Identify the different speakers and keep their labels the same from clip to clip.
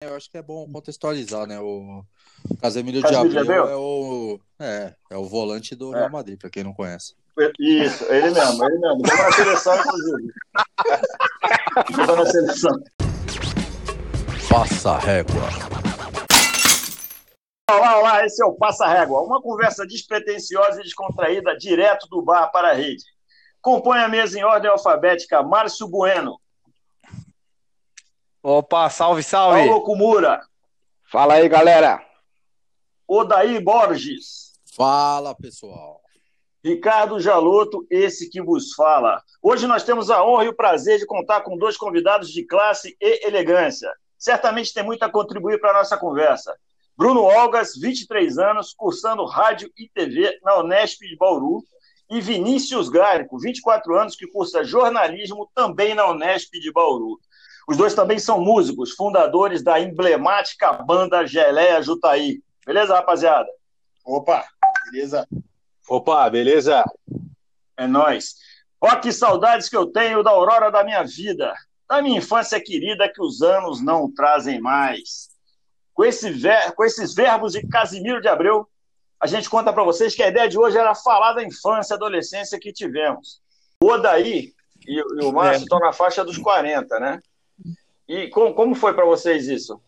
Speaker 1: Eu acho que é bom contextualizar, né? O Casemiro de Abreu é o, é, é o volante do
Speaker 2: É.
Speaker 1: Real Madrid, para quem não conhece.
Speaker 2: Isso, ele mesmo, ele mesmo. Jogou na seleção, inclusive. Jogou na seleção.
Speaker 1: Passa a régua.
Speaker 2: Olá, olá, esse é o Passa Régua, uma conversa despretensiosa e descontraída direto do bar para a rede. Compõe a mesa em ordem alfabética Márcio Bueno,
Speaker 3: Opa, salve, salve!
Speaker 2: Paulo Kumura,
Speaker 4: Fala aí, galera.
Speaker 2: Odaí Borges,
Speaker 1: Fala, pessoal.
Speaker 2: Ricardo Jaloto, esse que vos fala. Hoje nós temos a honra e o prazer de contar com dois convidados de classe e elegância. Certamente tem muito a contribuir para a nossa conversa. Bruno Olgas, 23 anos, cursando rádio e TV na Unesp de Bauru. E Vinícius Gárico, 24 anos, que cursa jornalismo também na Unesp de Bauru. Os dois também são músicos, fundadores da emblemática banda Geleia Jutaí. Beleza, rapaziada?
Speaker 5: Opa, beleza?
Speaker 4: Opa, beleza?
Speaker 2: É nóis. Ó, que saudades que eu tenho da aurora da minha vida, da minha infância querida que os anos não trazem mais. Com, esse ver... Com esses verbos de Casimiro de Abreu, a gente conta para vocês que a ideia de hoje era falar da infância e adolescência que tivemos. O Odaí e, e o Márcio estão na faixa dos 40, né? E com, como foi para vocês isso?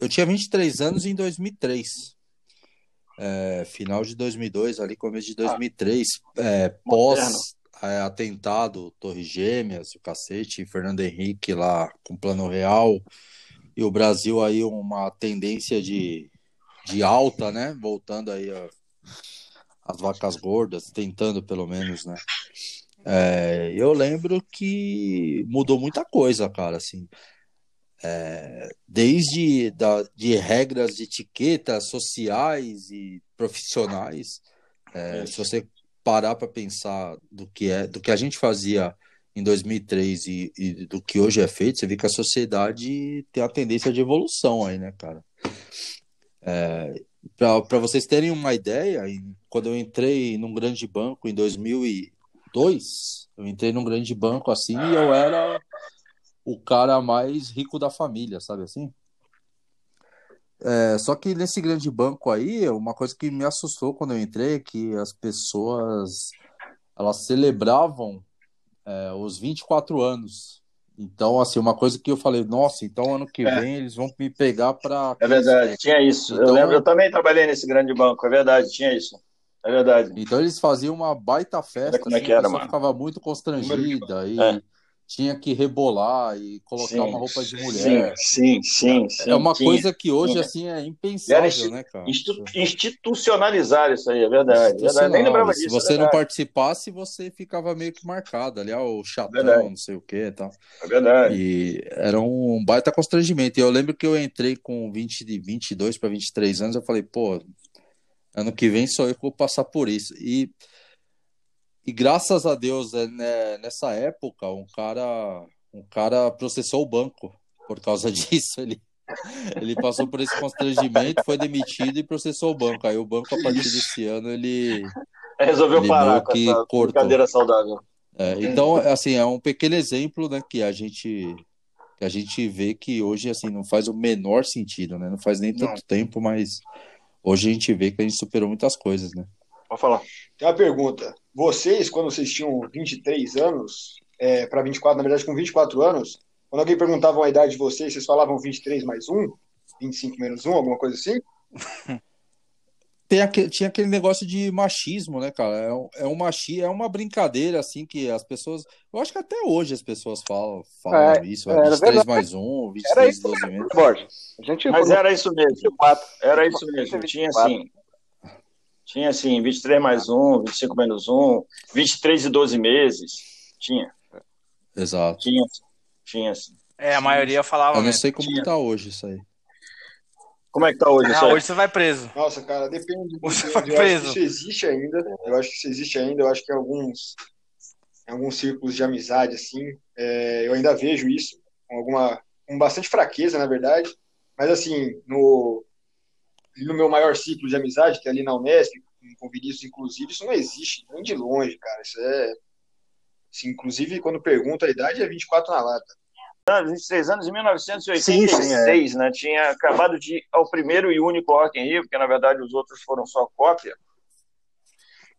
Speaker 1: Eu tinha 23 anos em 2003. É, final de 2002, ali começo de 2003, é, pós é, atentado, Torre Gêmeas, o cacete, Fernando Henrique lá com plano real, e o Brasil aí uma tendência de, de alta, né? Voltando aí a- as vacas gordas, tentando pelo menos, né? É, eu lembro que mudou muita coisa, cara, assim desde da, de regras de etiqueta sociais e profissionais. É, se você parar para pensar do que é, do que a gente fazia em 2003 e, e do que hoje é feito, você vê que a sociedade tem a tendência de evolução aí, né, cara? para vocês terem uma ideia, quando eu entrei num grande banco em 2002, eu entrei num grande banco assim e eu era o cara mais rico da família, sabe assim? É, só que nesse grande banco aí, uma coisa que me assustou quando eu entrei é que as pessoas elas celebravam é, os 24 anos. Então, assim, uma coisa que eu falei, nossa, então ano que
Speaker 2: É.
Speaker 1: vem eles vão me pegar para
Speaker 2: É verdade, tinha isso. eu
Speaker 1: Então-
Speaker 2: lembro, eu também trabalhei nesse grande banco, é verdade, tinha isso. É verdade.
Speaker 1: Então eles faziam uma baita festa,
Speaker 2: como é
Speaker 1: assim,
Speaker 2: que era,
Speaker 1: a pessoa
Speaker 2: mano.
Speaker 1: ficava muito constrangida e
Speaker 2: É.
Speaker 1: tinha que rebolar e colocar
Speaker 2: Sim,
Speaker 1: uma roupa de mulher.
Speaker 2: Sim, sim, sim.
Speaker 1: É uma coisa que hoje, assim, é impensável,
Speaker 2: Era
Speaker 1: né, cara?
Speaker 2: Institu- institucionalizar isso aí, é verdade. verdade. Nem lembrava
Speaker 1: Se
Speaker 2: disso.
Speaker 1: você
Speaker 2: é
Speaker 1: não
Speaker 2: verdade.
Speaker 1: participasse, você ficava meio que marcado ali, ó, o chatão,
Speaker 2: Verdade.
Speaker 1: não sei o que e tal.
Speaker 2: É verdade.
Speaker 1: E era um baita constrangimento. E eu lembro que eu entrei com 20, de 22 para 23 anos, eu falei, pô, ano que vem sou eu que vou passar por isso. E, e graças a Deus, é, né, nessa época, um cara, um cara processou o banco por causa disso. Ele, ele passou por esse constrangimento, foi demitido e processou o banco. Aí o banco, a partir desse ano, ele.
Speaker 2: Resolveu
Speaker 1: Ele
Speaker 2: parar com
Speaker 1: que
Speaker 2: essa
Speaker 1: cortou.
Speaker 2: brincadeira saudável.
Speaker 1: É, então, assim, é um pequeno exemplo, né, que a gente que a gente vê que hoje assim não faz o menor sentido, né? Não faz nem tanto tempo, mas hoje a gente vê que a gente superou muitas coisas, né?
Speaker 2: Pode falar.
Speaker 5: Tem uma pergunta. Vocês, quando vocês tinham 23 anos, é, para 24, na verdade, com 24 anos, quando alguém perguntava a idade de vocês, vocês falavam 23 mais 1? 25 menos 1, alguma coisa assim?
Speaker 1: Tem aquele, tinha aquele negócio de machismo, né, cara? É, um- é um machi, é uma brincadeira assim que as pessoas, eu acho que até hoje as pessoas falam, falam
Speaker 4: É,
Speaker 1: isso,
Speaker 4: é,
Speaker 1: é, 23
Speaker 4: verdade.
Speaker 1: mais 1,
Speaker 4: Era
Speaker 1: 23
Speaker 4: isso
Speaker 1: 12 meses.
Speaker 4: Borges. A gente
Speaker 2: Mas era isso mesmo.
Speaker 4: 24.
Speaker 2: Era isso mesmo. Tinha assim. Tinha assim, 23 mais 1, 25 menos 1, 23 e 12 meses. Tinha.
Speaker 1: Exato.
Speaker 2: Tinha. Tinha assim.
Speaker 3: É, a maioria falava
Speaker 1: Eu não sei como
Speaker 2: Tinha.
Speaker 1: tá hoje isso aí.
Speaker 2: Como é que tá hoje isso
Speaker 3: Ah, hoje você vai preso.
Speaker 5: Nossa, cara, depende.
Speaker 3: Você
Speaker 5: depende.
Speaker 3: foi
Speaker 5: Eu acho que
Speaker 3: preso.
Speaker 5: isso existe ainda. Eu acho que isso existe ainda. Eu acho que em alguns, em alguns círculos de amizade, assim, é, eu ainda vejo isso com alguma, com bastante fraqueza, na verdade. Mas assim, no, no meu maior ciclo de amizade, que é ali na Unesp, com Vinícius, inclusive, isso não existe nem de longe, cara. Isso é. assim, inclusive, quando pergunta a idade, é 24 na lata.
Speaker 2: anos, 23 anos em 1986,
Speaker 4: Sim, sim, é.
Speaker 2: né? Tinha acabado de ir ao primeiro e único Rock in Rio, porque na verdade os outros foram só cópia.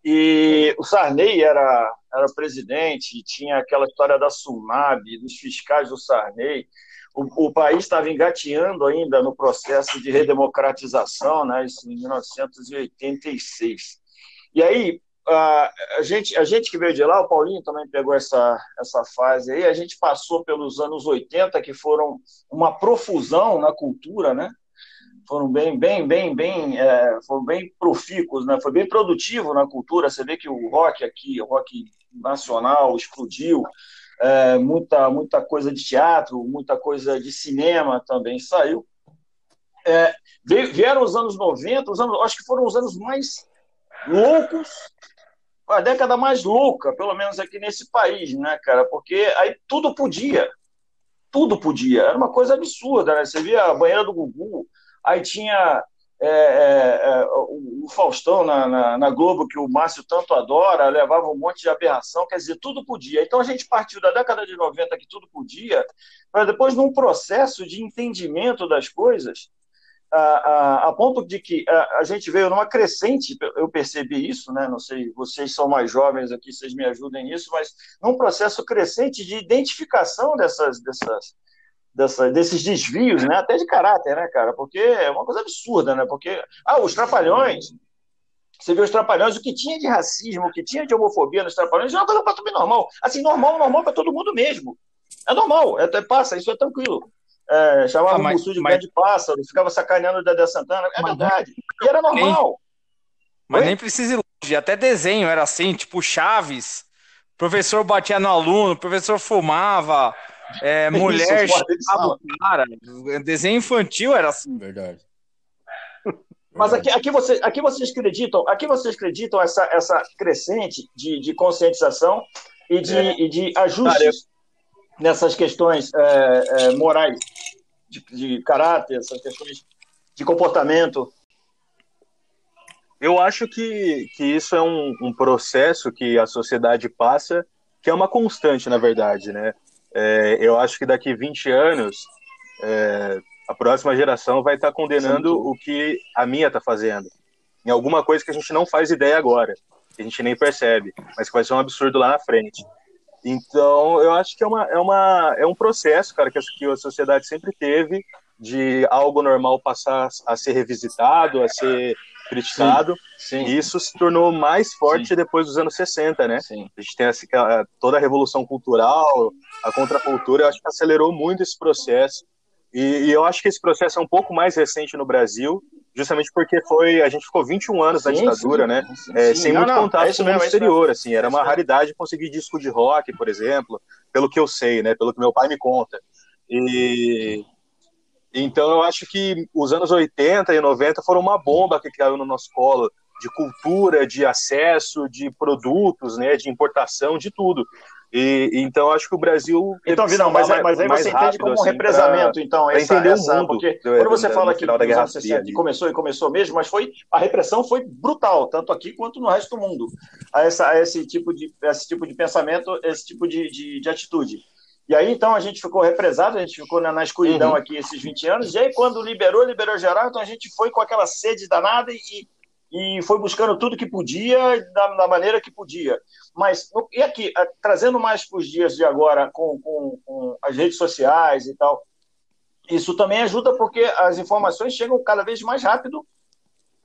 Speaker 2: E o Sarney era, era presidente, tinha aquela história da Sumab, dos fiscais do Sarney. O, o país estava engateando ainda no processo de redemocratização, né? Isso em 1986. E aí, a, a, gente, a gente que veio de lá, o Paulinho também pegou essa, essa fase aí, a gente passou pelos anos 80, que foram uma profusão na cultura, né? Foram bem, bem, bem, bem, é, foram bem profícuos, né? Foi bem produtivo na cultura. Você vê que o rock aqui, o rock nacional explodiu, é, muita, muita coisa de teatro, muita coisa de cinema também saiu. É, vieram os anos 90, os anos, acho que foram os anos mais loucos a década mais louca, pelo menos aqui nesse país, né, cara? Porque aí tudo podia. Tudo podia. Era uma coisa absurda, né? Você via a banheira do Gugu, aí tinha é, é, é, o, Faustão na, na, na, Globo, que o Márcio tanto adora, levava um monte de aberração, quer dizer, tudo podia. Então a gente partiu da década de 90, que tudo podia, para depois, num processo de entendimento das coisas, a, a, a, ponto de que a, a, gente veio numa crescente, eu percebi isso, né? Não sei, vocês são mais jovens aqui, vocês me ajudem nisso, mas num processo crescente de identificação dessas, dessas, dessas, desses desvios, né? Até de caráter, né, cara? Porque é uma coisa absurda, né? Porque ah, os trapalhões, você vê os trapalhões, o que tinha de racismo, o que tinha de homofobia nos trapalhões, é uma coisa para tudo normal. Assim, normal, normal para todo mundo mesmo. É normal, é, passa, isso é tranquilo é, chamava ah, mas, o Mussu de mas... de pássaro, ficava sacaneando o Dedé Santana. É mas, verdade. E era normal.
Speaker 3: Mas Oi? nem precisa ir longe. Até desenho era assim, tipo Chaves. Professor batia no aluno, professor fumava, é, mulher chamava o cara. Desenho infantil era assim.
Speaker 1: Verdade.
Speaker 2: Mas aqui, aqui, você, aqui vocês acreditam, aqui vocês acreditam essa, essa crescente de, de conscientização e de, é. e de ajustes nessas questões é, é, morais, de, de, caráter, essas questões de comportamento?
Speaker 4: Eu acho que, que isso é um, um processo que a sociedade passa, que é uma constante, na verdade, né? É, eu acho que daqui 20 anos é, a próxima geração vai estar condenando Sim. o que a minha está fazendo. Em alguma coisa que a gente não faz ideia agora, que a gente nem percebe, mas que vai ser um absurdo lá na frente. Então, eu acho que é, uma, é, uma, é um processo, cara, que a, que a sociedade sempre teve de algo normal passar a ser revisitado, a ser criticado. Sim, sim. E isso se tornou mais forte sim. depois dos anos 60, né? A gente tem essa, toda a revolução cultural, a contracultura, eu acho que acelerou muito esse processo. E, e, eu acho que esse processo é um pouco mais recente no Brasil, justamente porque foi a gente ficou 21 anos sim, na ditadura, sim, né? Sim, é, sem não, muito não, contato é com o mundo exterior, assim, era uma raridade conseguir disco de rock, por exemplo, pelo que eu sei, né? Pelo que meu pai me conta. E então eu acho que os anos 80 e 90 foram uma bomba que caiu no nosso colo de cultura, de acesso, de produtos, né, de importação, de tudo. E, então acho que o Brasil.
Speaker 2: Então, Vinão, mas, mais, mas aí você entende como um assim, represamento, pra, então, essa, entender essa, mundo porque do, quando você do, fala que
Speaker 4: da Guerra
Speaker 2: que começou e começou mesmo, mas foi a repressão foi brutal, tanto aqui quanto no resto do mundo, a, essa, a esse tipo de esse tipo de pensamento, esse tipo de, de, de atitude. E aí, então, a gente ficou represado, a gente ficou na, na escuridão uhum. aqui esses 20 anos, e aí, quando liberou, liberou geral, então a gente foi com aquela sede danada e, e foi buscando tudo que podia, da, da maneira que podia. Mas, e aqui, trazendo mais para os dias de agora, com, com, com, as redes sociais e tal, isso também ajuda porque as informações chegam cada vez mais rápido,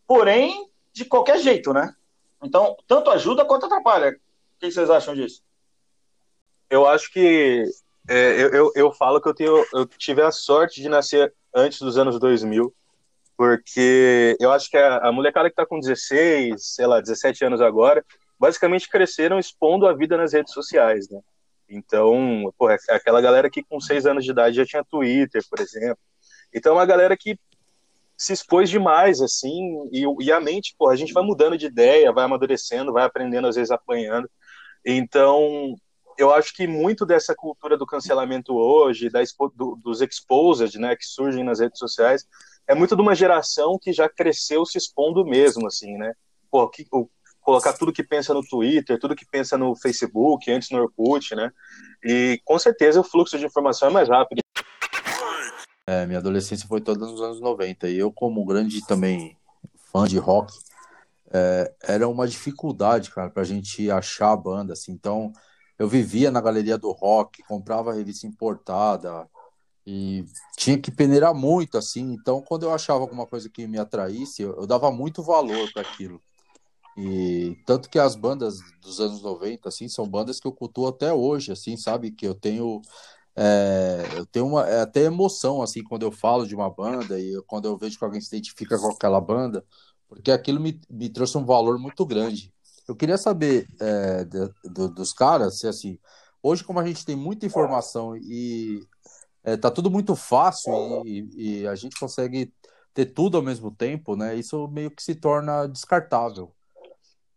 Speaker 2: porém, de qualquer jeito, né? Então, tanto ajuda quanto atrapalha. O que vocês acham disso?
Speaker 4: Eu acho que é, eu, eu, eu, falo que eu, tenho, eu tive a sorte de nascer antes dos anos 2000, porque eu acho que a, a molecada que está com 16, sei lá, 17 anos agora, basicamente cresceram expondo a vida nas redes sociais, né? Então, pô, é aquela galera que com 6 anos de idade já tinha Twitter, por exemplo. Então, é uma galera que se expôs demais, assim, e, e a mente, pô, a gente vai mudando de ideia, vai amadurecendo, vai aprendendo, às vezes apanhando. Então, eu acho que muito dessa cultura do cancelamento hoje, da, do, dos exposed, né, que surgem nas redes sociais, é muito de uma geração que já cresceu se expondo mesmo, assim, né? Pô, que, o, colocar tudo que pensa no Twitter, tudo que pensa no Facebook, antes no Orkut, né? E com certeza o fluxo de informação é mais rápido.
Speaker 1: É, minha adolescência foi toda nos anos 90 e eu, como grande também fã de rock, é, era uma dificuldade, cara, pra gente achar a banda, assim. Então, eu vivia na galeria do rock, comprava revista importada e tinha que peneirar muito, assim. Então, quando eu achava alguma coisa que me atraísse, eu, eu dava muito valor para aquilo. E tanto que as bandas dos anos 90, assim, são bandas que eu cultuo até hoje, assim, sabe? Que eu tenho é, eu tenho uma, é até emoção, assim, quando eu falo de uma banda e quando eu vejo que alguém se identifica com aquela banda, porque aquilo me, me trouxe um valor muito grande. Eu queria saber é, de, dos caras, se assim, hoje como a gente tem muita informação e é, tá tudo muito fácil e, e, a gente consegue ter tudo ao mesmo tempo, né? Isso meio que se torna descartável.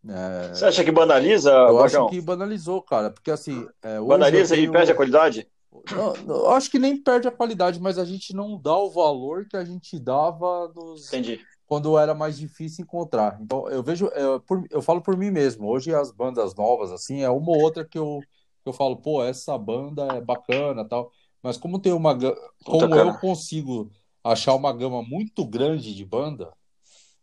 Speaker 2: É... Você acha que banaliza?
Speaker 1: Eu acho que banalizou, cara, porque assim.
Speaker 2: É, banaliza tenho... e perde a qualidade?
Speaker 1: Não, eu acho que nem perde a qualidade, mas a gente não dá o valor que a gente dava nos...
Speaker 2: Entendi.
Speaker 1: quando era mais difícil encontrar. Então, eu vejo, eu, por, eu falo por mim mesmo. Hoje, as bandas novas, assim, é uma ou outra que eu, que eu falo, pô, essa banda é bacana tal. Mas como tem uma. Como eu consigo achar uma gama muito grande de banda,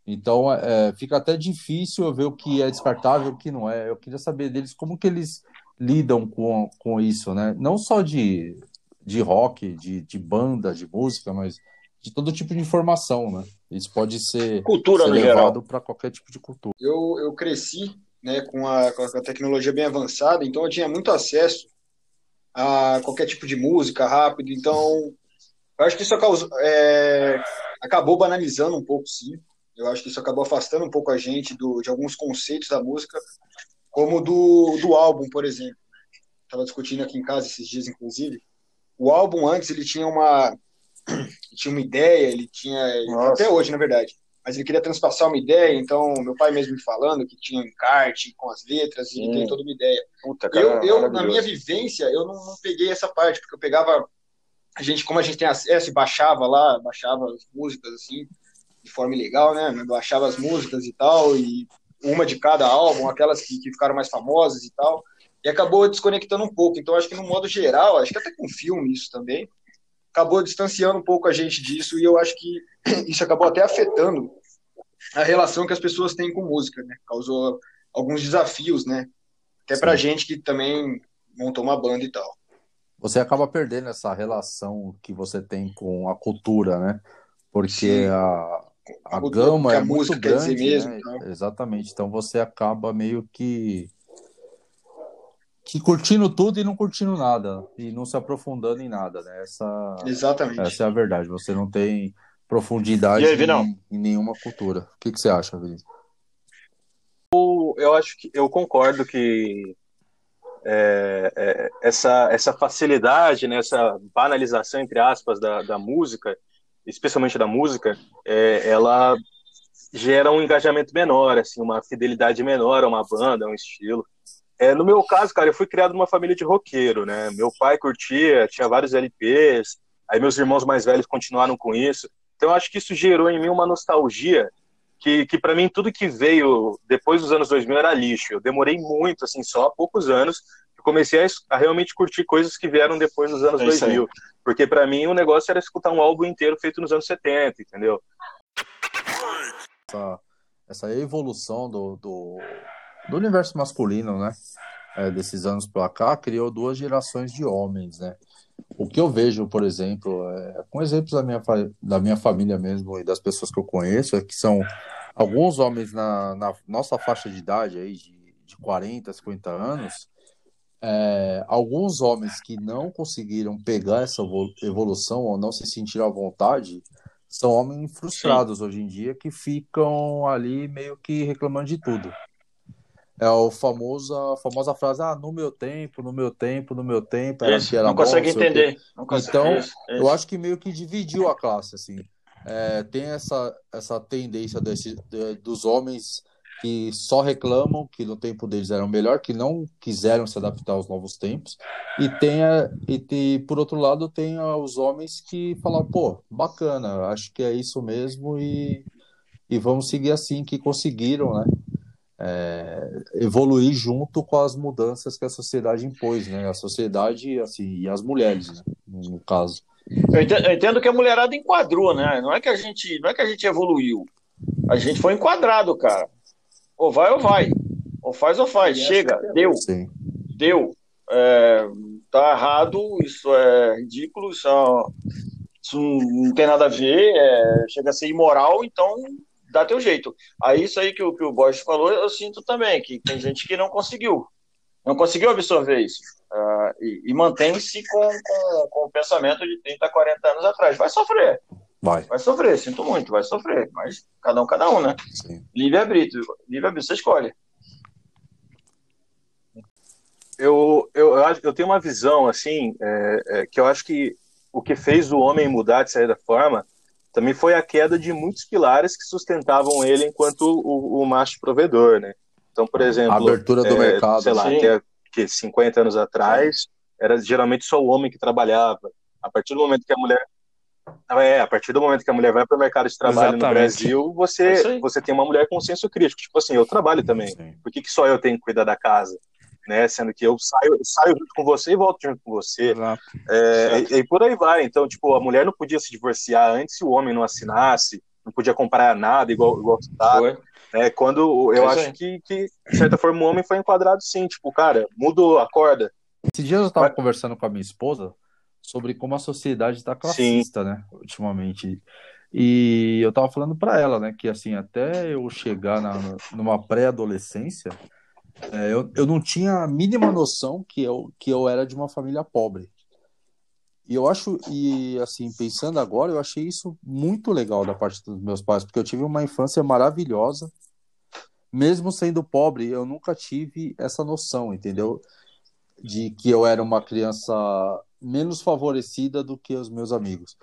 Speaker 1: então é, fica até difícil eu ver o que é descartável e o que não é. Eu queria saber deles como que eles lidam com, com isso, né? Não só de, de rock, de, de banda, de música, mas de todo tipo de informação, né? Isso pode ser,
Speaker 2: cultura
Speaker 1: ser
Speaker 2: levado
Speaker 1: para qualquer tipo de cultura.
Speaker 5: Eu, eu cresci né, com, a, com a tecnologia bem avançada, então eu tinha muito acesso a qualquer tipo de música rápido, então eu acho que isso causou, é, acabou banalizando um pouco, sim. Eu acho que isso acabou afastando um pouco a gente do, de alguns conceitos da música, como do, do álbum, por exemplo. Estava discutindo aqui em casa esses dias, inclusive. O álbum antes ele tinha uma tinha uma ideia, ele tinha Nossa. até hoje, na verdade. Mas ele queria transpassar uma ideia, então meu pai mesmo me falando que tinha um encarte com as letras, e ele tem toda uma ideia. Puta, cara, eu, eu na minha vivência, eu não, não peguei essa parte, porque eu pegava a gente, como a gente tem acesso, baixava lá, baixava as músicas assim, de forma ilegal, né? Baixava as músicas e tal, e uma de cada álbum, aquelas que, que ficaram mais famosas e tal, e acabou desconectando um pouco. Então, acho que no modo geral, acho que até com filme isso também, acabou distanciando um pouco a gente disso, e eu acho que isso acabou até afetando a relação que as pessoas têm com música, né? Causou alguns desafios, né? Até pra gente que também montou uma banda e tal.
Speaker 1: Você acaba perdendo essa relação que você tem com a cultura, né? Porque Sim. a, a gama é muito grande, mesmo, né? então. Exatamente. Então você acaba meio que que curtindo tudo e não curtindo nada e não se aprofundando em nada, né? Essa
Speaker 5: Exatamente.
Speaker 1: Essa é a verdade. Você não tem profundidade aí, em, em, nenhuma cultura. O que, que você acha, Vinícius?
Speaker 4: Eu, eu acho que eu concordo que é, é, essa, essa facilidade, né, essa banalização, entre aspas, da, da música, especialmente da música, é, ela gera um engajamento menor, assim, uma fidelidade menor a uma banda, a um estilo. É, no meu caso, cara, eu fui criado numa família de roqueiro, né? Meu pai curtia, tinha vários LPs, aí meus irmãos mais velhos continuaram com isso. Então, acho que isso gerou em mim uma nostalgia que, que para mim, tudo que veio depois dos anos 2000 era lixo. Eu demorei muito, assim, só há poucos anos, que comecei a, a, realmente curtir coisas que vieram depois dos anos é 2000. Porque para mim o negócio era escutar um álbum inteiro feito nos anos 70, entendeu?
Speaker 1: Essa, essa evolução do, do, do universo masculino, né? É, desses anos para cá, criou duas gerações de homens, né? O que eu vejo, por exemplo, é, com exemplos da minha, da minha família mesmo e das pessoas que eu conheço, é que são alguns homens na, na nossa faixa de idade aí, de, de 40, 50 anos, é, alguns homens que não conseguiram pegar essa evolução ou não se sentiram à vontade são homens frustrados Sim. hoje em dia que ficam ali meio que reclamando de tudo. É o famoso, a famosa frase, ah, no meu tempo, no meu tempo, no meu tempo,
Speaker 2: era isso, que era não bom, consegue entender. Não
Speaker 1: consegue, então, isso, isso. eu acho que meio que dividiu a classe, assim. É, tem essa, essa tendência desse, de, dos homens que só reclamam que no tempo deles era melhor, que não quiseram se adaptar aos novos tempos, e tem, a, e por outro lado tem os homens que falam, pô, bacana, acho que é isso mesmo e, e vamos seguir assim, que conseguiram, né? É, evoluir junto com as mudanças que a sociedade impôs, né? A sociedade assim, e as mulheres, né? no caso.
Speaker 2: Eu entendo, eu entendo, que a mulherada enquadrou, né? Não é que a gente, não é que a gente evoluiu. A gente foi enquadrado, cara. Ou vai ou vai. Ou faz ou faz. Chega, deu. Sim. Deu. É, tá errado, isso é ridículo, isso, é, isso não tem nada a ver, é, chega a ser imoral, então dá teu jeito. Aí isso aí que o, que o Borges falou, eu sinto também, que tem gente que não conseguiu. Não conseguiu absorver isso. Uh, e, e mantém-se com, com, com, o pensamento de 30, 40 anos atrás. Vai sofrer.
Speaker 1: Vai.
Speaker 2: Vai sofrer, sinto muito, vai sofrer. Mas cada um, cada um, né? Livre-arbítrio. Livre-arbítrio, você escolhe.
Speaker 4: Eu, eu, eu, eu tenho uma visão, assim, é, é, que eu acho que o que fez o homem mudar de certa forma também foi a queda de muitos pilares que sustentavam ele enquanto o, o macho provedor, né? Então, por exemplo,
Speaker 1: a abertura do é, mercado,
Speaker 4: sei lá, até que 50 anos atrás era geralmente só o homem que trabalhava. A partir do momento que a mulher é, a partir do momento que a mulher vai para o mercado de trabalho Exatamente. no Brasil, você é você tem uma mulher com senso crítico, tipo assim, eu trabalho também. Sim. Por que, que só eu tenho que cuidar da casa? Né, sendo que eu saio, saio junto com você e volto junto com você. É, e, e, por aí vai. Então, tipo, a mulher não podia se divorciar antes se o homem não assinasse, não podia comprar nada igual, igual tá. É, quando eu acho que, que, de certa forma, o homem foi enquadrado sim, tipo, cara, mudou, acorda.
Speaker 1: Esse dia eu estava Mas... conversando com a minha esposa sobre como a sociedade está classista, sim. né, ultimamente. E eu estava falando para ela, né, que assim, até eu chegar na, numa pré-adolescência, é, eu, eu não tinha a mínima noção que eu, que eu era de uma família pobre. E eu acho, e assim, pensando agora, eu achei isso muito legal da parte dos meus pais, porque eu tive uma infância maravilhosa, mesmo sendo pobre, eu nunca tive essa noção, entendeu? De que eu era uma criança menos favorecida do que os meus amigos.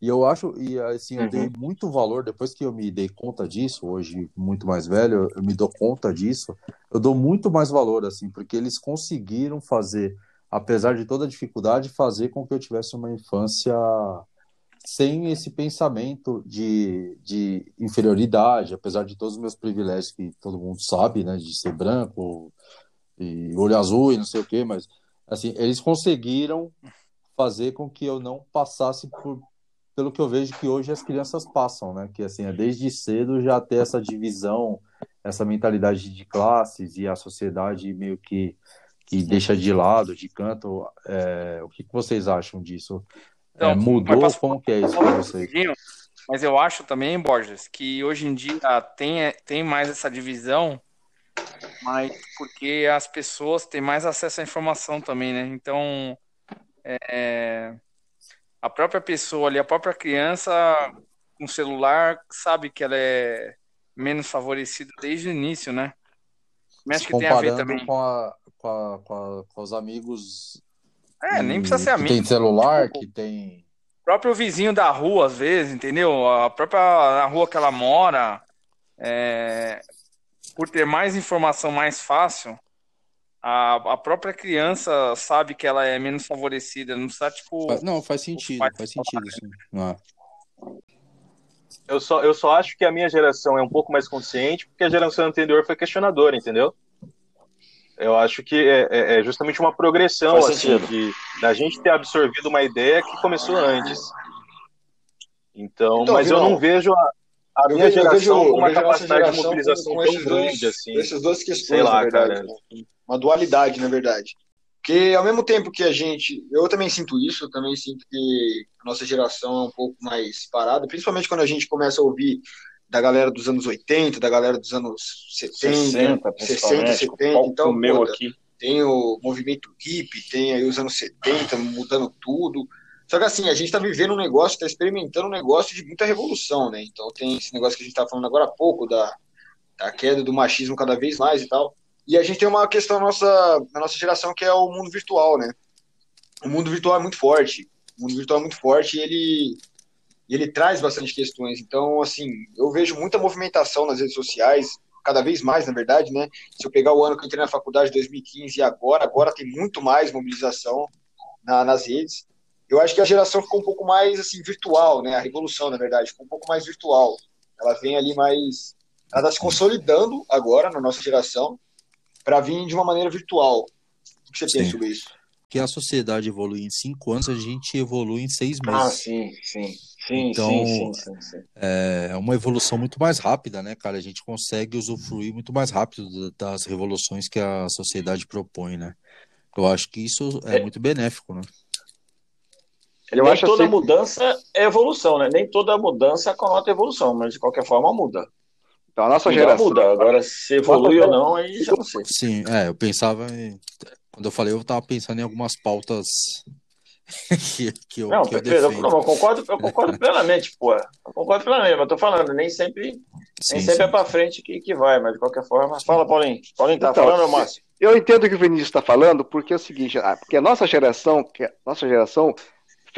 Speaker 1: E eu acho, e assim, eu uhum. dei muito valor, depois que eu me dei conta disso, hoje muito mais velho, eu me dou conta disso, eu dou muito mais valor, assim, porque eles conseguiram fazer apesar de toda a dificuldade, fazer com que eu tivesse uma infância sem esse pensamento de, de inferioridade, apesar de todos os meus privilégios que todo mundo sabe, né, de ser branco e olho azul e não sei o quê, mas assim, eles conseguiram fazer com que eu não passasse por pelo que eu vejo que hoje as crianças passam, né, que assim, é desde cedo já ter essa divisão, essa mentalidade de classes e a sociedade meio que que deixa de lado, de canto. É, o que, que, vocês acham disso? Então, é, mudou? Posso... Como que é isso para vocês?
Speaker 3: Mas eu acho também, Borges, que hoje em dia tem, tem mais essa divisão, mas porque as pessoas têm mais acesso à informação também, né? Então, é, a própria pessoa ali, a própria criança com celular, sabe que ela é menos favorecida desde o início, né?
Speaker 1: Mas acho que tem a ver também com a, com, a, com, a, com os amigos.
Speaker 3: É, nem precisa ser amigo.
Speaker 1: tem celular, tipo, que tem.
Speaker 3: O próprio vizinho da rua, às vezes, entendeu? A própria a rua que ela mora, é, por ter mais informação mais fácil, a, a própria criança sabe que ela é menos favorecida. Não está tipo.
Speaker 1: Não, faz sentido, faz sentido, sim. Não é.
Speaker 4: Eu só, eu só acho que a minha geração é um pouco mais consciente, porque a geração anterior foi questionadora, entendeu? Eu acho que é, é, é justamente uma progressão assim, de, da gente ter absorvido uma ideia que começou antes. Então, então mas eu não vejo a, a minha vejo, geração vejo, com uma capacidade de mobilização com, com tão grande dois, assim.
Speaker 5: Essas duas questões, Sei lá, verdade, cara. Né? Uma dualidade, na verdade. Porque ao mesmo tempo que a gente. Eu também sinto isso, eu também sinto que a nossa geração é um pouco mais parada, principalmente quando a gente começa a ouvir da galera dos anos 80, da galera dos anos 70, 60, 60 70. Então, meu aqui. tem o movimento hippie, tem aí os anos 70 mudando tudo. Só que assim, a gente está vivendo um negócio, está experimentando um negócio de muita revolução, né? Então tem esse negócio que a gente está falando agora há pouco, da, da queda do machismo cada vez mais e tal. E a gente tem uma questão nossa, na nossa geração que é o mundo virtual, né? O mundo virtual é muito forte. O mundo virtual é muito forte e ele ele traz bastante questões. Então, assim, eu vejo muita movimentação nas redes sociais, cada vez mais, na verdade, né? Se eu pegar o ano que eu entrei na faculdade, 2015, e agora, agora tem muito mais mobilização na, nas redes. Eu acho que a geração ficou um pouco mais, assim, virtual, né? A revolução, na verdade, ficou um pouco mais virtual. Ela vem ali mais, ela está se consolidando agora na nossa geração para vir de uma maneira virtual. O que você Sim. pensa sobre isso?
Speaker 1: Que a sociedade evolui em cinco anos, a gente evolui em seis meses.
Speaker 2: Ah, sim, sim. Sim,
Speaker 1: então,
Speaker 2: sim, sim, sim,
Speaker 1: é uma evolução muito mais rápida, né, cara? A gente consegue usufruir muito mais rápido das revoluções que a sociedade propõe, né? Eu acho que isso é, é. muito benéfico, né?
Speaker 2: Eu Nem acho toda assim... mudança é evolução, né? Nem toda mudança conota evolução, mas de qualquer forma muda.
Speaker 5: Então a nossa geração.
Speaker 2: Muda. Agora, se evolui ou não, aí já não sei.
Speaker 1: Sim, é, eu pensava. Em... Quando eu falei, eu estava pensando em algumas pautas que, que eu,
Speaker 2: não,
Speaker 1: que eu,
Speaker 2: defendo. Não, eu concordo, eu concordo plenamente, pô. Eu concordo plenamente, mas eu tô falando, nem sempre, sim, nem sempre sim. é para frente que, que vai, mas de qualquer forma. Fala, Paulinho. Paulinho tá então, falando, Márcio?
Speaker 6: Eu entendo o que o Vinícius está falando, porque é o seguinte, ah, porque a nossa geração, que a nossa geração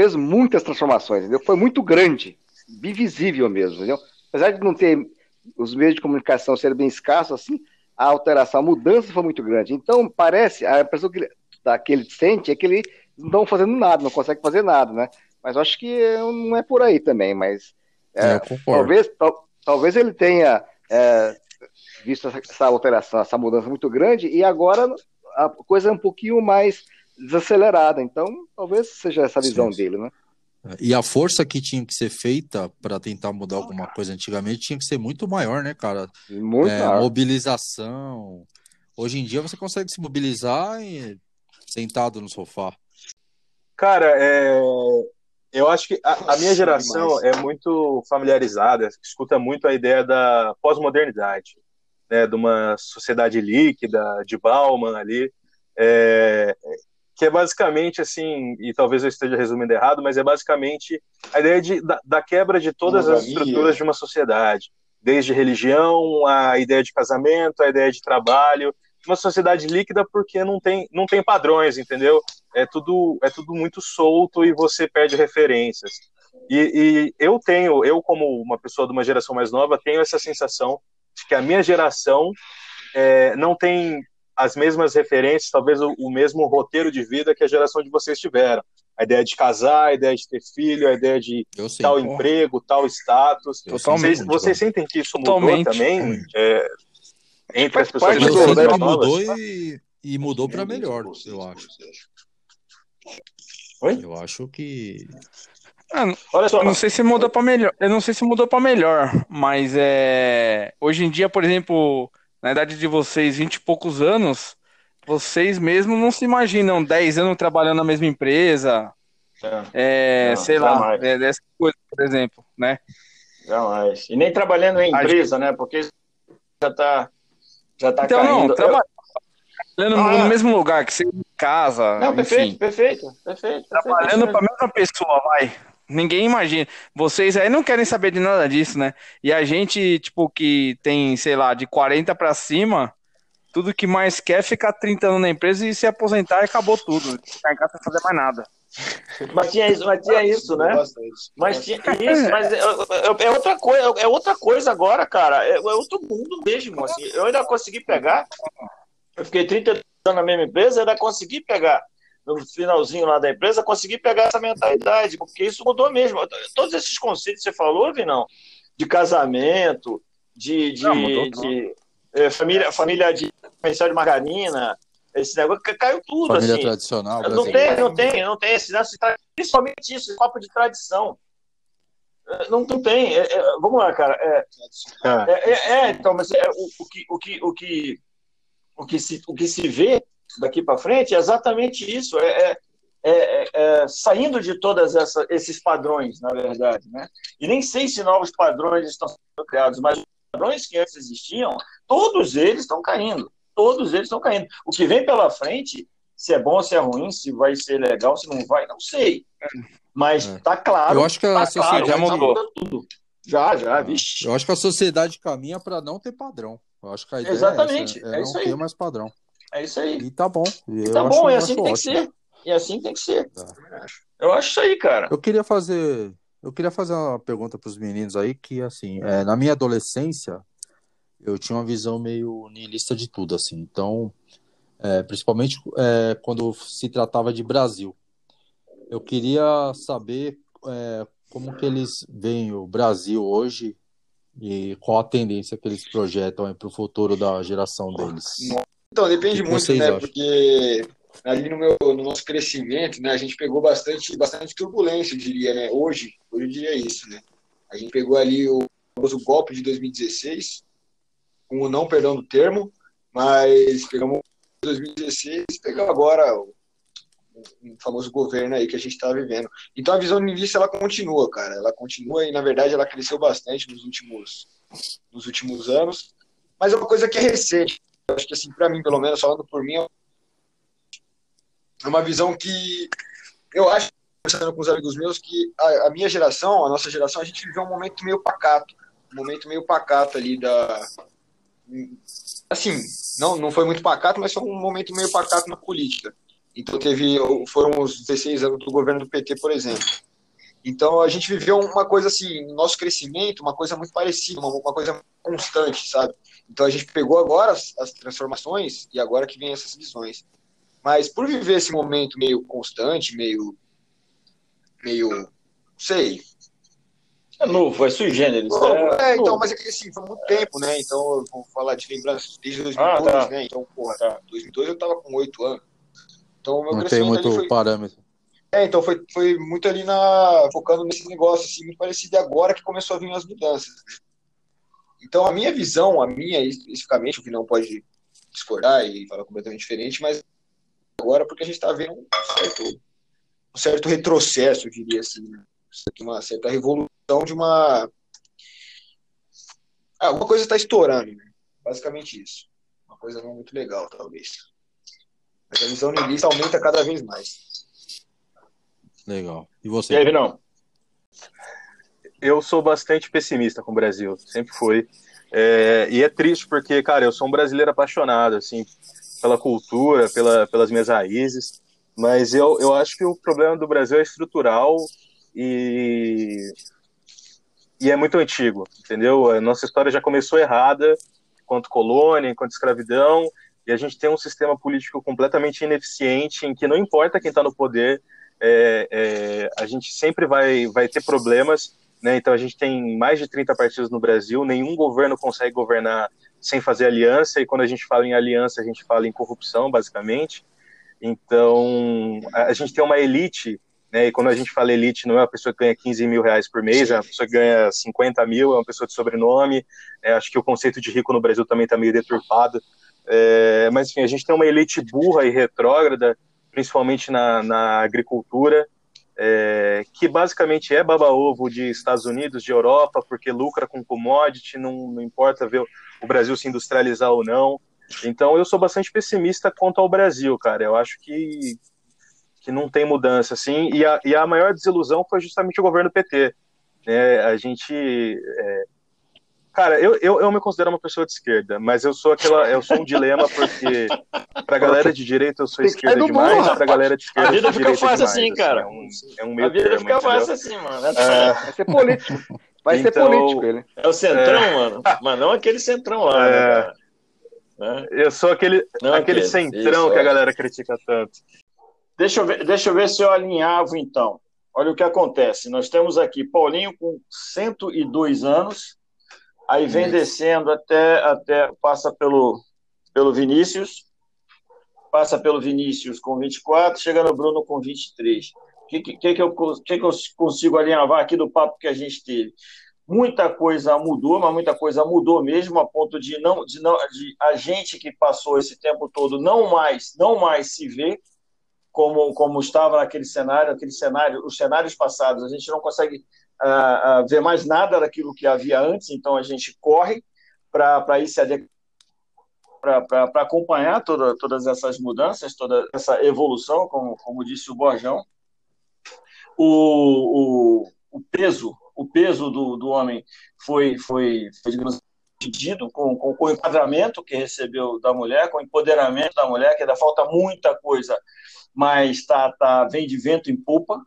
Speaker 6: fez muitas transformações, entendeu? Foi muito grande, visível mesmo, entendeu? Apesar de não ter os meios de comunicação serem bem escassos, assim, a alteração, a mudança foi muito grande. Então, parece, a impressão que, que ele sente é que ele não estão fazendo nada, não consegue fazer nada, né? Mas acho que não é por aí também, mas é, é talvez, tal, talvez ele tenha é, visto essa alteração, essa mudança muito grande, e agora a coisa é um pouquinho mais desacelerada. Então, talvez seja essa visão sim. dele, né?
Speaker 1: E a força que tinha que ser feita para tentar mudar alguma coisa antigamente tinha que ser muito maior, né, cara?
Speaker 6: Muito
Speaker 1: é, maior. Mobilização. Hoje em dia você consegue se mobilizar e... sentado no sofá.
Speaker 4: Cara, é... eu acho que a, a minha geração é muito familiarizada, escuta muito a ideia da pós-modernidade, né, de uma sociedade líquida, de Bauman ali. É, que é basicamente assim, e talvez eu esteja resumindo errado, mas é basicamente a ideia de, da, da quebra de todas as estruturas de uma sociedade, desde religião, a ideia de casamento, a ideia de trabalho, uma sociedade líquida porque não tem, não tem padrões, entendeu? É tudo, é tudo muito solto e você perde referências. E, e eu tenho, eu como uma pessoa de uma geração mais nova, tenho essa sensação de que a minha geração é, não tem as mesmas referências, talvez o, o, mesmo roteiro de vida que a geração de vocês tiveram. A ideia de casar, a ideia de ter filho, a ideia de sei, tal porra. emprego, tal status. Vocês, vocês, sentem que isso Totalmente. mudou também? É, entre as pessoas
Speaker 1: eu sei que mudou e, e mudou para melhor, eu acho.
Speaker 2: Oi?
Speaker 1: Eu acho que
Speaker 3: ah, Olha só, não sei se mudou para melhor. Eu não sei se mudou para melhor, mas é hoje em dia, por exemplo, na idade de vocês, 20 e poucos anos, vocês mesmo não se imaginam 10 anos trabalhando na mesma empresa, é, é não, sei lá, é, dessa coisa, por exemplo, né?
Speaker 2: Jamais. E nem trabalhando em empresa, gente... né? Porque já está já tá
Speaker 3: então,
Speaker 2: caindo.
Speaker 3: Não, trabalhando ah, no mesmo lugar que você em casa.
Speaker 2: Não, perfeito, enfim. perfeito, perfeito.
Speaker 3: Trabalhando para a mesma pessoa, vai. Ninguém imagina. Vocês aí não querem saber de nada disso, né? E a gente, tipo, que tem, sei lá, de 40 para cima, tudo que mais quer é ficar 30 anos na empresa e se aposentar e acabou tudo. Casa sem fazer mais nada.
Speaker 2: Mas tinha isso, mas tinha isso né? Mas tinha isso, mas é, é, é, outra coisa, é outra coisa agora, cara. É, é outro mundo mesmo. Assim. Eu ainda consegui pegar. Eu fiquei 30 anos na mesma empresa, ainda consegui pegar no finalzinho lá da empresa, conseguir pegar essa mentalidade, porque isso mudou mesmo. Todos esses conceitos que você falou, Vinão, de casamento, de, de, não, de é, família, família de comercial de margarina, esse negócio caiu tudo.
Speaker 1: Família
Speaker 2: assim.
Speaker 1: tradicional.
Speaker 2: Não tem, não tem, não tem esse principalmente isso, papo de tradição. Não, não tem. É, é, vamos lá, cara. É, é, é, é então, mas é, o, o, que, o, que, o, que, o, que se, o que se vê daqui para frente é exatamente isso, é, é, é, é saindo de todos esses padrões, na verdade. Né? E nem sei se novos padrões estão sendo criados, mas os padrões que antes existiam, todos eles estão caindo. Todos eles estão caindo. O que vem pela frente, se é bom, se é ruim, se vai ser legal, se não vai, não sei. Mas está é. claro.
Speaker 1: Eu acho que a tá sociedade
Speaker 2: claro, já mudou. Tudo. Já, já, vixe.
Speaker 1: Eu acho que a sociedade caminha para não ter padrão. Eu acho que a ideia
Speaker 2: Exatamente,
Speaker 1: é, essa, é, é não ter mais padrão.
Speaker 2: É isso aí.
Speaker 1: E tá bom.
Speaker 2: E tá bom, é assim que tem que ser. E é assim que tem que ser. Tá. Eu acho isso aí, cara.
Speaker 1: Eu queria fazer. Eu queria fazer uma pergunta para os meninos aí, que assim, é, na minha adolescência, eu tinha uma visão meio niilista de tudo, assim. Então, é, principalmente é, quando se tratava de Brasil. Eu queria saber é, como que eles veem o Brasil hoje E qual a tendência que eles projetam para o futuro da geração deles?
Speaker 5: Então, depende muito, né? Acham? Porque ali no, meu, no nosso crescimento, né, a gente pegou bastante, bastante turbulência, eu diria, né? Hoje, hoje eu diria isso, né? A gente pegou ali o, o golpe de 2016, com o não perdão do termo, mas pegamos 2016 pegamos agora o, o, famoso governo aí que a gente está vivendo. Então a visão niilista ela continua, cara. Ela continua e na verdade ela cresceu bastante nos últimos nos últimos anos. Mas é uma coisa que é recente. Acho que assim, para mim, pelo menos, falando por mim, é uma visão que eu acho, conversando com os amigos meus, que a, a minha geração, a nossa geração, a gente viveu um momento meio pacato, um momento meio pacato ali da, assim, não, não foi muito pacato, mas foi um momento meio pacato na política. Então teve, foram os 16 anos do governo do PT, por exemplo. Então a gente viveu uma coisa assim, no nosso crescimento, uma coisa muito parecida, uma, uma coisa constante, sabe? Então a gente pegou agora as, as, transformações e agora que vem essas visões. Mas por viver esse momento meio constante, meio meio, não sei,
Speaker 2: é novo, é sui generis.
Speaker 5: É, é então, mas é que assim, foi muito tempo, né? Então, eu vou falar de lembranças desde 2012, ah, tá. né? Então, porra, tá. 2012 eu tava com 8 anos. Então, meu
Speaker 1: Não tem muito foi... parâmetro.
Speaker 5: É, então foi, foi muito ali na. focando nesse negócio, assim, muito parecido agora que começou a vir as mudanças. Né? Então, a minha visão, a minha especificamente, o que não pode discordar e falar completamente diferente, mas agora porque a gente está vendo um certo, um certo retrocesso, eu diria assim, né? uma certa revolução de uma. Ah, alguma coisa está estourando, né? Basicamente isso. Uma coisa não muito legal, talvez. Mas a visão niilista aumenta cada vez mais.
Speaker 1: Legal. E você?
Speaker 2: E?
Speaker 4: Eu sou bastante pessimista com o Brasil, sempre fui. É, e é triste porque, cara, eu sou um brasileiro apaixonado, assim, pela cultura, pela, pelas minhas raízes, mas eu, eu acho que o problema do Brasil é estrutural e e é muito antigo, entendeu? A nossa história já começou errada, enquanto colônia, enquanto escravidão, e a gente tem um sistema político completamente ineficiente, em que não importa quem está no poder, é, é, a gente sempre vai, vai ter problemas, né? Então a gente tem mais de 30 partidos no Brasil, nenhum governo consegue governar sem fazer aliança, e quando a gente fala em aliança, a gente fala em corrupção, basicamente. Então, a gente tem uma elite né? E quando a gente fala elite, não é uma pessoa que ganha 15 mil reais por mês, é uma pessoa que ganha 50 mil, é uma pessoa de sobrenome. É, acho que o conceito de rico no Brasil também está meio deturpado. É, mas, enfim, a gente tem uma elite burra e retrógrada, principalmente na, na agricultura, é, que basicamente é baba-ovo de Estados Unidos, de Europa, porque lucra com commodity, não, não importa ver o Brasil se industrializar ou não. Então, eu sou bastante pessimista quanto ao Brasil, cara. Eu acho que que não tem mudança, assim, e a, e a maior desilusão foi justamente o governo PT. Né? A gente. É... Cara, eu, eu, eu me considero uma pessoa de esquerda, mas eu sou aquela. Eu sou um dilema, porque pra galera de direita eu sou esquerda demais, pra galera de esquerda. A
Speaker 2: vida fica fácil
Speaker 4: demais,
Speaker 2: assim, cara.
Speaker 4: Assim, é um, é um meio
Speaker 2: a vida
Speaker 4: termo,
Speaker 2: fica
Speaker 4: entendeu?
Speaker 2: fácil assim, mano. É...
Speaker 6: Vai ser político. Vai
Speaker 4: Então,
Speaker 6: ser político ele.
Speaker 2: É o centrão, é... mano. Mas não aquele centrão lá,
Speaker 4: É.
Speaker 2: né, cara? Né?
Speaker 4: Eu sou aquele,
Speaker 2: Não
Speaker 4: aquele
Speaker 2: aquele,
Speaker 4: centrão
Speaker 2: isso,
Speaker 4: que a
Speaker 2: é.
Speaker 4: galera critica tanto.
Speaker 2: Deixa eu, ver, deixa eu ver se eu alinhavo, então. Olha o que acontece. Nós temos aqui Paulinho com 102 anos, aí vem
Speaker 1: Isso.
Speaker 2: descendo até, até passa pelo, pelo Vinícius, passa pelo Vinícius com 24, chega no Bruno com 23. O que, que, que, eu, que, que eu consigo alinhavar aqui do papo que a gente teve? Muita coisa mudou, mas muita coisa mudou mesmo, a ponto de não, de não, de a gente que passou esse tempo todo não mais, não mais se vê como, como estava naquele cenário, aquele cenário, os cenários passados, a gente não consegue ah, ver mais nada daquilo que havia antes, então a gente corre para ir se adequando, para acompanhar toda, todas essas mudanças, toda essa evolução, como, como disse o Borjão. O, o, o peso, o peso do, do homem foi, foi, foi digamos, dividido com, com, com o enquadramento que recebeu da mulher, com o empoderamento da mulher, que ainda falta muita coisa mas tá, tá, vem de vento em popa,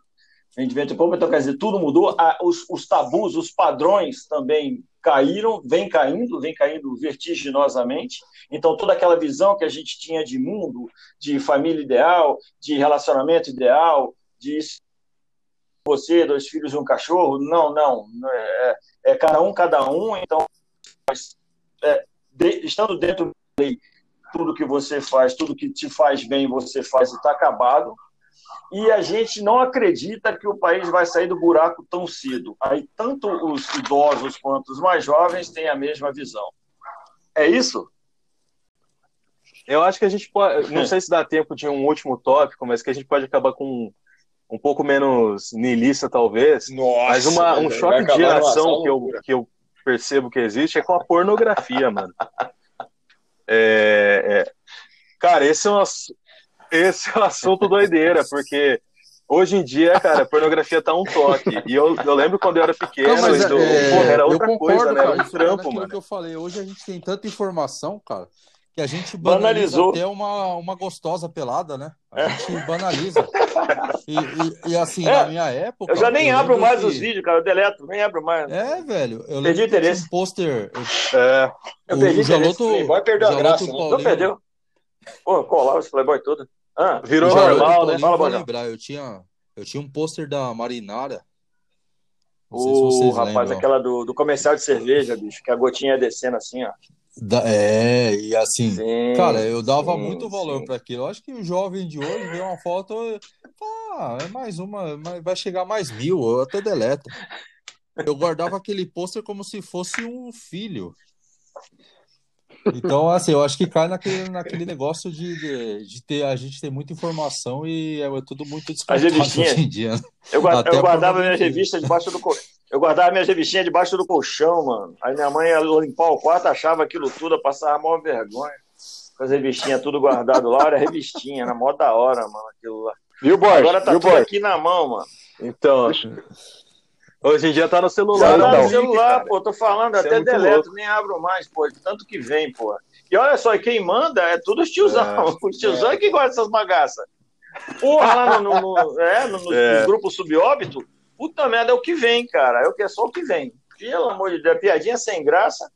Speaker 2: em popa, então quer dizer, tudo mudou, os, os tabus, os padrões também caíram, vem caindo, vem caindo vertiginosamente, então toda aquela visão que a gente tinha de mundo, de família ideal, de relacionamento ideal, de você, dois filhos e um cachorro. Não, não. É, é cada um, cada um. Então, é, de, estando dentro da lei, tudo que você faz, tudo que te faz bem, você faz e está acabado. E a gente não acredita que o país vai sair do buraco tão cedo. Aí, tanto os idosos quanto os mais jovens têm a mesma visão. É isso?
Speaker 4: Eu acho que a gente pode. Não sei se dá tempo de um último tópico, mas que a gente pode acabar com um pouco menos niilista, talvez.
Speaker 5: Nossa,
Speaker 4: mas uma, um choque de geração que eu, que eu percebo que existe é com a pornografia, mano. É, é... Cara, esse é, um, esse é um assunto doideira, porque hoje em dia, cara, a pornografia tá um toque. E eu, eu lembro quando eu era pequeno, Não,
Speaker 1: mas,
Speaker 4: eu,
Speaker 1: é,
Speaker 4: porra, era outra
Speaker 1: concordo,
Speaker 4: coisa, né? Era um
Speaker 1: cara,
Speaker 4: trampo,
Speaker 1: mano. que eu falei, hoje a gente tem tanta informação, cara, que a gente
Speaker 2: Banalizou.
Speaker 1: até uma, uma gostosa pelada, né? A gente banaliza. E, e- e, assim,
Speaker 2: É,
Speaker 1: na minha época.
Speaker 2: Eu já nem abro
Speaker 1: lembro
Speaker 2: mais
Speaker 1: que-
Speaker 2: os vídeos, cara. Eu deleto, nem abro mais.
Speaker 1: É, velho. Eu
Speaker 2: Perdi
Speaker 1: eu
Speaker 2: interesse.
Speaker 1: um pôster. eu-
Speaker 4: É,
Speaker 2: Eu
Speaker 1: o
Speaker 2: perdi interesse.
Speaker 1: Jaloto,
Speaker 5: Playboy perdeu a graça,
Speaker 1: o
Speaker 5: né?
Speaker 2: Não perdeu. Pô, colava esse Playboy todo. Ah,
Speaker 4: virou
Speaker 1: o
Speaker 4: normal, né?
Speaker 1: Paulinho
Speaker 2: Fala,
Speaker 1: vão
Speaker 2: Bojão.
Speaker 1: lembrar. Eu tinha, eu tinha um pôster da Marinara. Se
Speaker 2: o
Speaker 1: vocês
Speaker 2: rapaz,
Speaker 1: lembram.
Speaker 2: aquela do, do comercial de cerveja, bicho, que a gotinha ia descendo assim, ó.
Speaker 1: Da- é, e assim,
Speaker 2: Sim,
Speaker 1: Cara, eu dava
Speaker 2: sim,
Speaker 1: muito valor para aquilo. Eu acho que o jovem de hoje vê uma foto, ah, é mais uma, vai chegar mais mil, eu até deleto. Eu guardava aquele pôster como se fosse um filho. Então, assim, eu acho que cai naquele, naquele negócio de, de, de ter, a gente ter muita informação e é tudo muito
Speaker 2: revistinhas.
Speaker 1: hoje em dia. né?
Speaker 2: Eu, guarda- eu guardava minhas revistas debaixo do colchão. Eu guardava minhas revistinhas debaixo do colchão, mano. Aí minha mãe ia limpar o quarto, achava aquilo tudo, eu passava a maior vergonha. Com as revistinhas tudo guardado lá, era revistinha, na mó da hora, mano, aquilo lá.
Speaker 6: Viu, Borges?
Speaker 2: Agora tá
Speaker 6: Viu,
Speaker 2: tudo
Speaker 6: Borges?
Speaker 2: aqui na mão, mano.
Speaker 4: Então, hoje em dia tá no
Speaker 2: Já
Speaker 4: celular.
Speaker 2: tá no celular, pô, tô falando,
Speaker 4: Isso é
Speaker 2: até
Speaker 4: muito
Speaker 2: deleto,
Speaker 4: louco.
Speaker 2: nem abro mais, pô, de tanto que vem, pô. E olha só, e quem manda é tudo os tiozão.
Speaker 4: É.
Speaker 2: Os tiozão é que gosta dessas bagaças. Porra, lá no, no, no- é, no, no,
Speaker 4: É.
Speaker 2: nos grupos subóbito, puta merda, é o que vem, cara. É o que é só o que vem. Pelo amor de Deus, piadinha sem graça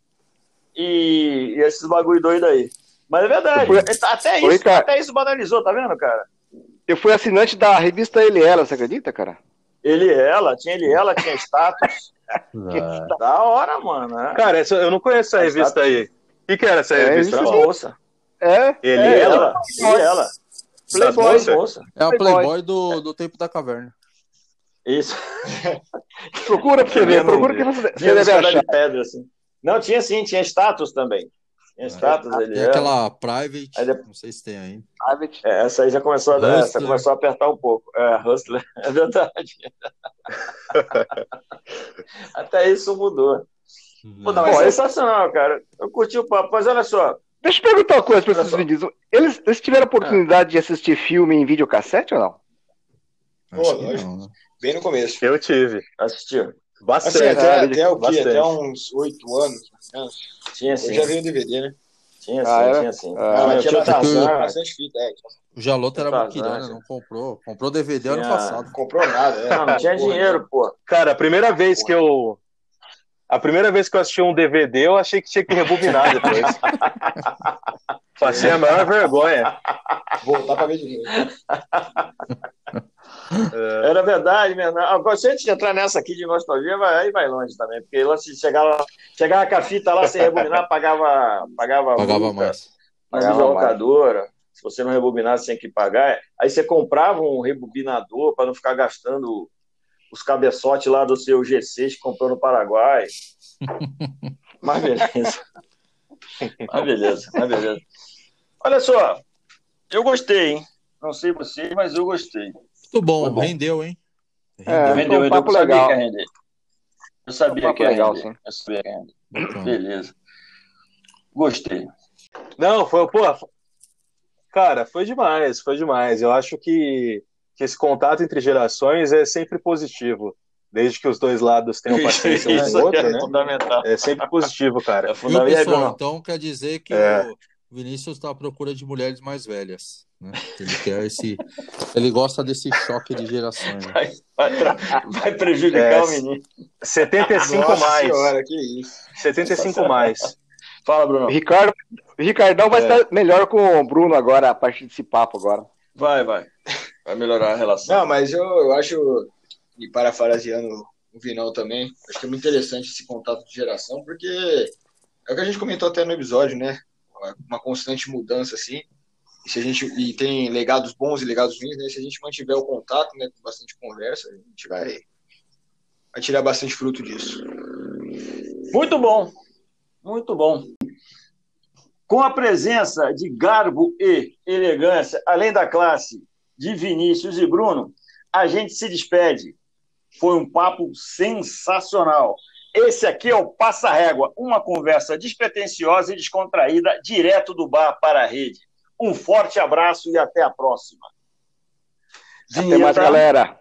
Speaker 2: e, e esses bagulho doido aí. Mas é verdade,
Speaker 6: Foi-
Speaker 2: até
Speaker 6: Foi,
Speaker 2: isso,
Speaker 6: cara.
Speaker 2: até isso banalizou, tá vendo, cara?
Speaker 6: Eu fui assinante da revista Ele Ela, você acredita, cara?
Speaker 2: Ele e ela, tinha ele e ela, tinha status. Da hora, mano. né?
Speaker 4: Cara, essa- eu não conheço essa revista aí. O que, que era essa
Speaker 6: É,
Speaker 4: revista?
Speaker 2: Moças.
Speaker 6: É?
Speaker 4: Ele
Speaker 2: É
Speaker 4: e ela?
Speaker 2: ela, ele e ela. Playboy, moça.
Speaker 1: É a
Speaker 6: Playboy.
Speaker 1: Playboy do, do tempo da caverna.
Speaker 2: Isso.
Speaker 6: Procura pra você ver, procura que você, deve achar.
Speaker 2: de pedra, assim. Não, tinha sim, tinha status também. Tinha status, ele
Speaker 1: Tem
Speaker 2: era.
Speaker 1: aquela Private,
Speaker 2: Aí
Speaker 1: não sei se tem ainda.
Speaker 6: Private.
Speaker 2: É, essa aí já começou a,
Speaker 1: Hustler.
Speaker 2: essa começou a apertar um pouco. É, Hustler, é verdade. Até isso mudou. Pô, não, é
Speaker 6: Pô, esse-
Speaker 2: sensacional, cara. Eu curti o papo, mas olha só.
Speaker 6: Deixa eu perguntar uma coisa
Speaker 2: Olha
Speaker 6: esses meninos. Eles, eles tiveram oportunidade de assistir filme em videocassete ou não?
Speaker 5: Lógico.
Speaker 1: não, né?
Speaker 5: Bem no começo.
Speaker 4: Eu tive.
Speaker 2: Assistiu.
Speaker 5: Assim,
Speaker 4: Bastante.
Speaker 5: até,
Speaker 6: Ah,
Speaker 5: até o quê? Até uns oito anos. né?
Speaker 2: Tinha
Speaker 5: Eu
Speaker 2: sim.
Speaker 5: já vi o DVD, né?
Speaker 2: Tinha sim,
Speaker 6: Ah, era?
Speaker 2: tinha sim.
Speaker 6: Ah,
Speaker 2: Ah,
Speaker 5: mas
Speaker 2: tinha
Speaker 5: tinha
Speaker 2: do Tarzan.
Speaker 5: Bastante fita, é.
Speaker 1: O Jaloto era
Speaker 2: já.
Speaker 1: não comprou. Comprou DVD ano
Speaker 2: Tinha-
Speaker 1: passado.
Speaker 5: Comprou nada, é.
Speaker 2: Não, não tinha
Speaker 5: Porra,
Speaker 2: dinheiro, pô.
Speaker 4: Cara, a primeira vez que eu. A primeira vez que eu assisti um DVD, eu achei que tinha que rebobinar depois. Passei a maior vergonha.
Speaker 5: Voltar pra ver de novo.
Speaker 4: É,
Speaker 2: Era verdade mesmo. Agora, se a gente entrar nessa aqui de nostalgia, vai, aí vai longe também. Porque lá se chegava, chegava com a fita lá sem rebobinar, pagava, pagava,
Speaker 1: Pagava
Speaker 2: multa
Speaker 1: mais.
Speaker 6: Pagava
Speaker 2: videolocadora. Se você não rebobinasse, tinha que pagar. Aí você comprava um rebobinador para não ficar gastando os cabeçotes lá do seu G6 que comprou no Paraguai. Mas beleza. Mas beleza, mas beleza. Olha só, eu gostei, hein? Não sei você, mas eu gostei.
Speaker 1: Muito bom,
Speaker 2: bom.
Speaker 1: rendeu, hein?
Speaker 6: É,
Speaker 2: Rendeu,
Speaker 6: um
Speaker 2: rendeu.
Speaker 6: papo
Speaker 2: Eu sabia que ia. Eu sabia
Speaker 6: um
Speaker 2: que ia
Speaker 6: legal,
Speaker 2: render.
Speaker 6: sim.
Speaker 2: Eu sabia que ia.
Speaker 1: Bacana.
Speaker 2: Beleza. Gostei.
Speaker 4: Não, foi, pô. Cara, foi demais, foi demais. Eu acho que, que esse contato entre gerações é sempre positivo. Desde que os dois lados tenham paciência um com o outro,
Speaker 2: é
Speaker 4: né?
Speaker 2: fundamental.
Speaker 4: É sempre positivo, cara.
Speaker 2: É fundamental. E
Speaker 1: pessoal? Então quer dizer que
Speaker 4: É.
Speaker 1: o Vinícius está à procura de mulheres mais velhas. Né? Ele quer esse. Ele gosta desse choque de gerações. né?
Speaker 2: Vai, vai, vai prejudicar
Speaker 4: É,
Speaker 2: o menino.
Speaker 4: 75
Speaker 5: Nossa
Speaker 4: mais.
Speaker 5: senhora, que isso.
Speaker 4: 75 mais.
Speaker 2: Fala, Bruno.
Speaker 6: Ricardo, Ricardão vai
Speaker 4: É.
Speaker 6: estar melhor com o Bruno agora, a partir desse papo agora.
Speaker 2: Vai, vai. Vai melhorar a relação.
Speaker 5: Não, mas eu, eu acho e parafraseando o Vinão também, acho que é muito interessante esse contato de geração, porque é o que a gente comentou até no episódio, né? Uma constante mudança, assim. E, se a gente, e tem legados bons e legados ruins, né? Se a gente mantiver o contato, né, com bastante conversa, a gente vai, vai tirar bastante fruto disso.
Speaker 2: Muito bom, muito bom. Com a presença de garbo e elegância, além da classe de Vinícius e Bruno, a gente se despede. Foi um papo sensacional. Esse aqui é o Passa Régua, uma conversa despretensiosa e descontraída, direto do bar para a rede. Um forte abraço e até a próxima.
Speaker 6: Até mais, galera.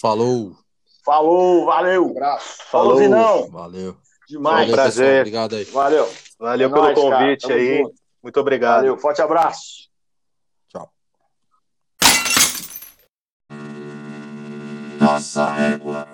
Speaker 1: Falou.
Speaker 2: Falou, valeu. Um
Speaker 5: abraço.
Speaker 2: Falou, Falou Vinão.
Speaker 1: Valeu.
Speaker 2: Demais.
Speaker 1: Valeu,
Speaker 4: prazer.
Speaker 1: Pessoal. Obrigado aí.
Speaker 2: Valeu.
Speaker 4: Valeu
Speaker 2: É
Speaker 4: pelo
Speaker 2: nóis,
Speaker 4: convite aí.
Speaker 2: junto.
Speaker 4: Muito obrigado.
Speaker 2: Valeu, forte abraço.
Speaker 1: Tchau.
Speaker 7: Nossa régua.